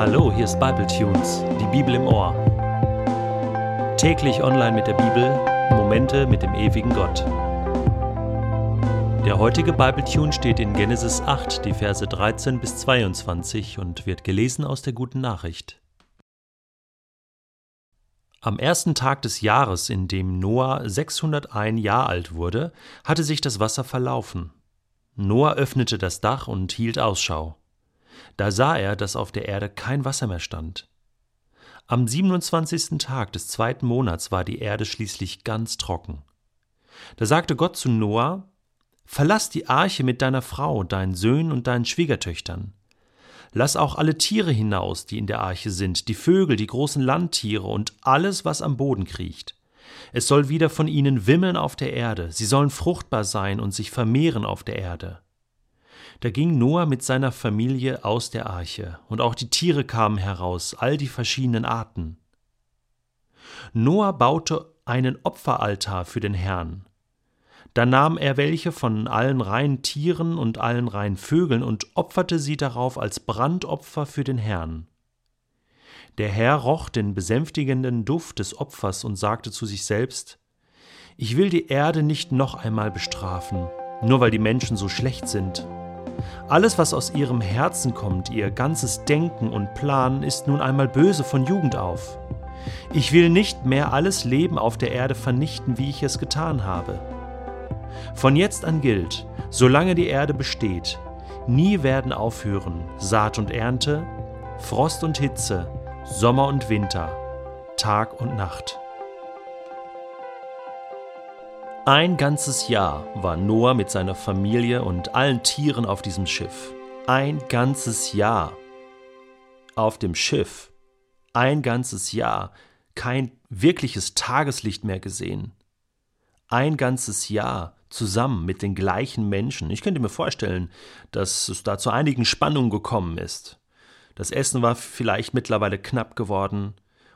Hallo, hier ist Bible Tunes, die Bibel im Ohr. Täglich online mit der Bibel, Momente mit dem ewigen Gott. Der heutige Bible Tune steht in Genesis 8, die Verse 13 bis 22 und wird gelesen aus der guten Nachricht. Am ersten Tag des Jahres, in dem Noah 601 Jahre alt wurde, hatte sich das Wasser verlaufen. Noah öffnete das Dach und hielt Ausschau. Da sah er, dass auf der Erde kein Wasser mehr stand. Am 27. Tag des zweiten Monats war die Erde schließlich ganz trocken. Da sagte Gott zu Noah: Verlass die Arche mit deiner Frau, deinen Söhnen und deinen Schwiegertöchtern. Lass auch alle Tiere hinaus, die in der Arche sind, die Vögel, die großen Landtiere und alles, was am Boden kriecht. Es soll wieder von ihnen wimmeln auf der Erde, sie sollen fruchtbar sein und sich vermehren auf der Erde. Da ging Noah mit seiner Familie aus der Arche, und auch die Tiere kamen heraus, all die verschiedenen Arten. Noah baute einen Opferaltar für den Herrn. Da nahm er welche von allen reinen Tieren und allen reinen Vögeln und opferte sie darauf als Brandopfer für den Herrn. Der Herr roch den besänftigenden Duft des Opfers und sagte zu sich selbst Ich will die Erde nicht noch einmal bestrafen, nur weil die Menschen so schlecht sind. Alles, was aus ihrem Herzen kommt, ihr ganzes Denken und Planen, ist nun einmal böse von Jugend auf. Ich will nicht mehr alles Leben auf der Erde vernichten, wie ich es getan habe. Von jetzt an gilt, solange die Erde besteht, nie werden aufhören Saat und Ernte, Frost und Hitze, Sommer und Winter, Tag und Nacht. Ein ganzes Jahr war Noah mit seiner Familie und allen Tieren auf diesem Schiff. Ein ganzes Jahr. Auf dem Schiff. Ein ganzes Jahr. Kein wirkliches Tageslicht mehr gesehen. Ein ganzes Jahr zusammen mit den gleichen Menschen. Ich könnte mir vorstellen, dass es da zu einigen Spannungen gekommen ist. Das Essen war vielleicht mittlerweile knapp geworden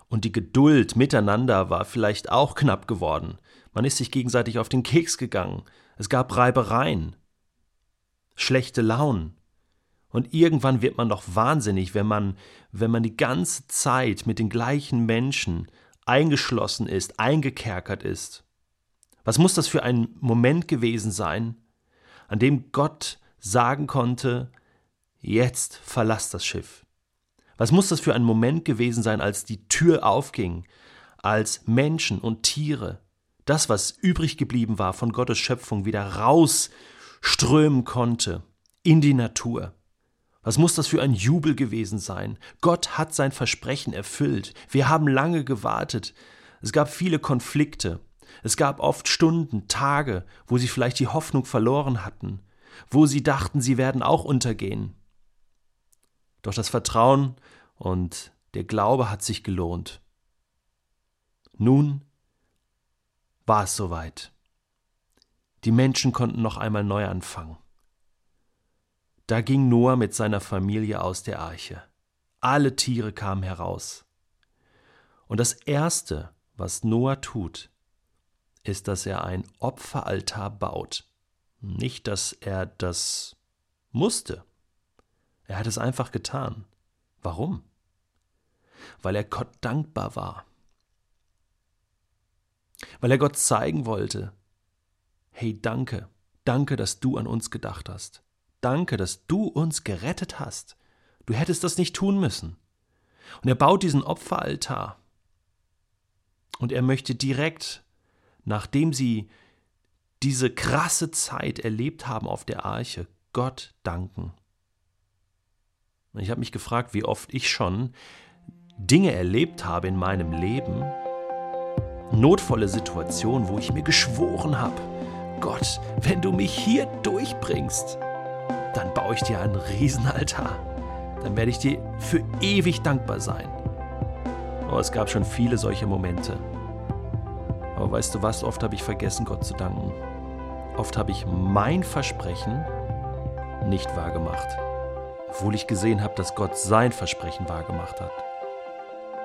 und die Geduld miteinander war vielleicht auch knapp geworden. Man ist sich gegenseitig auf den Keks gegangen. Es gab Reibereien, schlechte Launen. Und irgendwann wird man doch wahnsinnig, wenn man, wenn man die ganze Zeit mit den gleichen Menschen eingeschlossen ist, eingekerkert ist. Was muss das für ein Moment gewesen sein, an dem Gott sagen konnte, jetzt verlass das Schiff? Was muss das für ein Moment gewesen sein, als die Tür aufging, als Menschen und Tiere das, was übrig geblieben war von Gottes Schöpfung, wieder rausströmen konnte in die Natur. Was muss das für ein Jubel gewesen sein? Gott hat sein Versprechen erfüllt. Wir haben lange gewartet. Es gab viele Konflikte. Es gab oft Stunden, Tage, wo sie vielleicht die Hoffnung verloren hatten, wo sie dachten, sie werden auch untergehen. Doch das Vertrauen und der Glaube hat sich gelohnt. Nun war es soweit. Die Menschen konnten noch einmal neu anfangen. Da ging Noah mit seiner Familie aus der Arche. Alle Tiere kamen heraus. Und das Erste, was Noah tut, ist, dass er ein Opferaltar baut. Nicht, dass er das musste. Er hat es einfach getan. Warum? Weil er Gott dankbar war weil er Gott zeigen wollte, hey danke, danke, dass du an uns gedacht hast. Danke, dass du uns gerettet hast. Du hättest das nicht tun müssen. Und er baut diesen Opferaltar. Und er möchte direkt, nachdem sie diese krasse Zeit erlebt haben auf der Arche, Gott danken. Ich habe mich gefragt, wie oft ich schon Dinge erlebt habe in meinem Leben, notvolle Situation, wo ich mir geschworen habe, Gott, wenn du mich hier durchbringst, dann baue ich dir einen Riesenaltar. Dann werde ich dir für ewig dankbar sein. Oh, es gab schon viele solche Momente. Aber weißt du was, oft habe ich vergessen, Gott zu danken. Oft habe ich mein Versprechen nicht wahrgemacht, obwohl ich gesehen habe, dass Gott sein Versprechen wahrgemacht hat.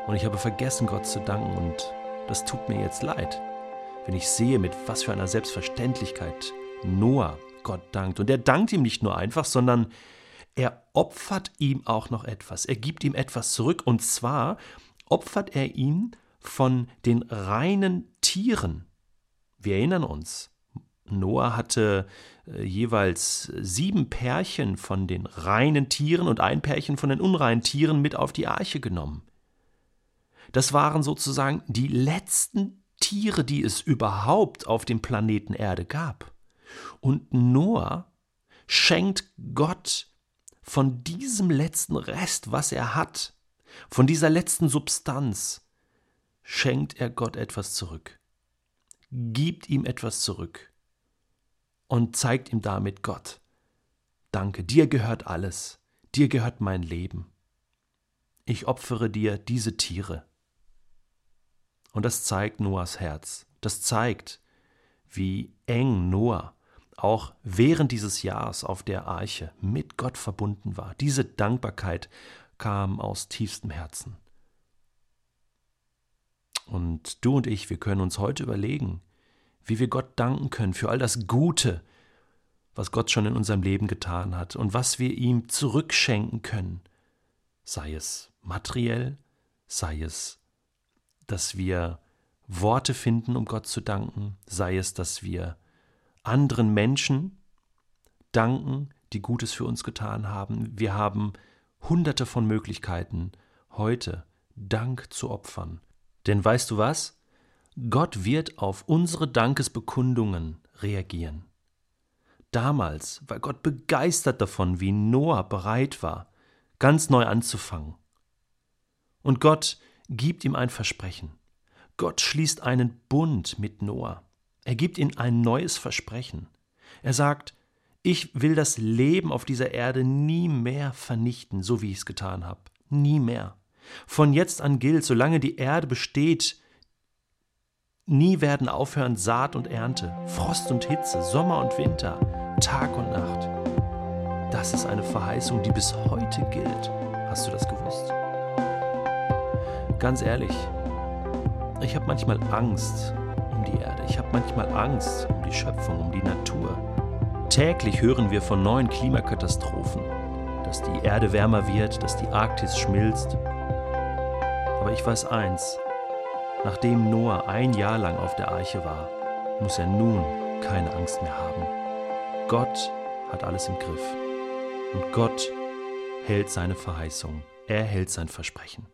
Und ich habe vergessen, Gott zu danken und das tut mir jetzt leid, wenn ich sehe, mit was für einer Selbstverständlichkeit Noah Gott dankt. Und er dankt ihm nicht nur einfach, sondern er opfert ihm auch noch etwas. Er gibt ihm etwas zurück. Und zwar opfert er ihn von den reinen Tieren. Wir erinnern uns, Noah hatte äh, jeweils sieben Pärchen von den reinen Tieren und ein Pärchen von den unreinen Tieren mit auf die Arche genommen. Das waren sozusagen die letzten Tiere, die es überhaupt auf dem Planeten Erde gab. Und Noah schenkt Gott von diesem letzten Rest, was er hat, von dieser letzten Substanz, schenkt er Gott etwas zurück, gibt ihm etwas zurück und zeigt ihm damit Gott. Danke, dir gehört alles, dir gehört mein Leben. Ich opfere dir diese Tiere. Und das zeigt Noahs Herz. Das zeigt, wie eng Noah auch während dieses Jahres auf der Arche mit Gott verbunden war. Diese Dankbarkeit kam aus tiefstem Herzen. Und du und ich, wir können uns heute überlegen, wie wir Gott danken können für all das Gute, was Gott schon in unserem Leben getan hat und was wir ihm zurückschenken können, sei es materiell, sei es, dass wir Worte finden, um Gott zu danken, sei es, dass wir anderen Menschen danken, die Gutes für uns getan haben. Wir haben hunderte von Möglichkeiten, heute Dank zu opfern. Denn weißt du was? Gott wird auf unsere Dankesbekundungen reagieren. Damals war Gott begeistert davon, wie Noah bereit war, ganz neu anzufangen. Und Gott gibt ihm ein Versprechen. Gott schließt einen Bund mit Noah. Er gibt ihm ein neues Versprechen. Er sagt, ich will das Leben auf dieser Erde nie mehr vernichten, so wie ich es getan habe. Nie mehr. Von jetzt an gilt, solange die Erde besteht, nie werden aufhören Saat und Ernte, Frost und Hitze, Sommer und Winter, Tag und Nacht. Das ist eine Verheißung, die bis heute gilt. Hast du das gewusst? Ganz ehrlich, ich habe manchmal Angst um die Erde. Ich habe manchmal Angst um die Schöpfung, um die Natur. Täglich hören wir von neuen Klimakatastrophen, dass die Erde wärmer wird, dass die Arktis schmilzt, aber ich weiß eins, nachdem Noah ein Jahr lang auf der Arche war, muss er nun keine Angst mehr haben. Gott hat alles im Griff. Und Gott hält seine Verheißung. Er hält sein Versprechen.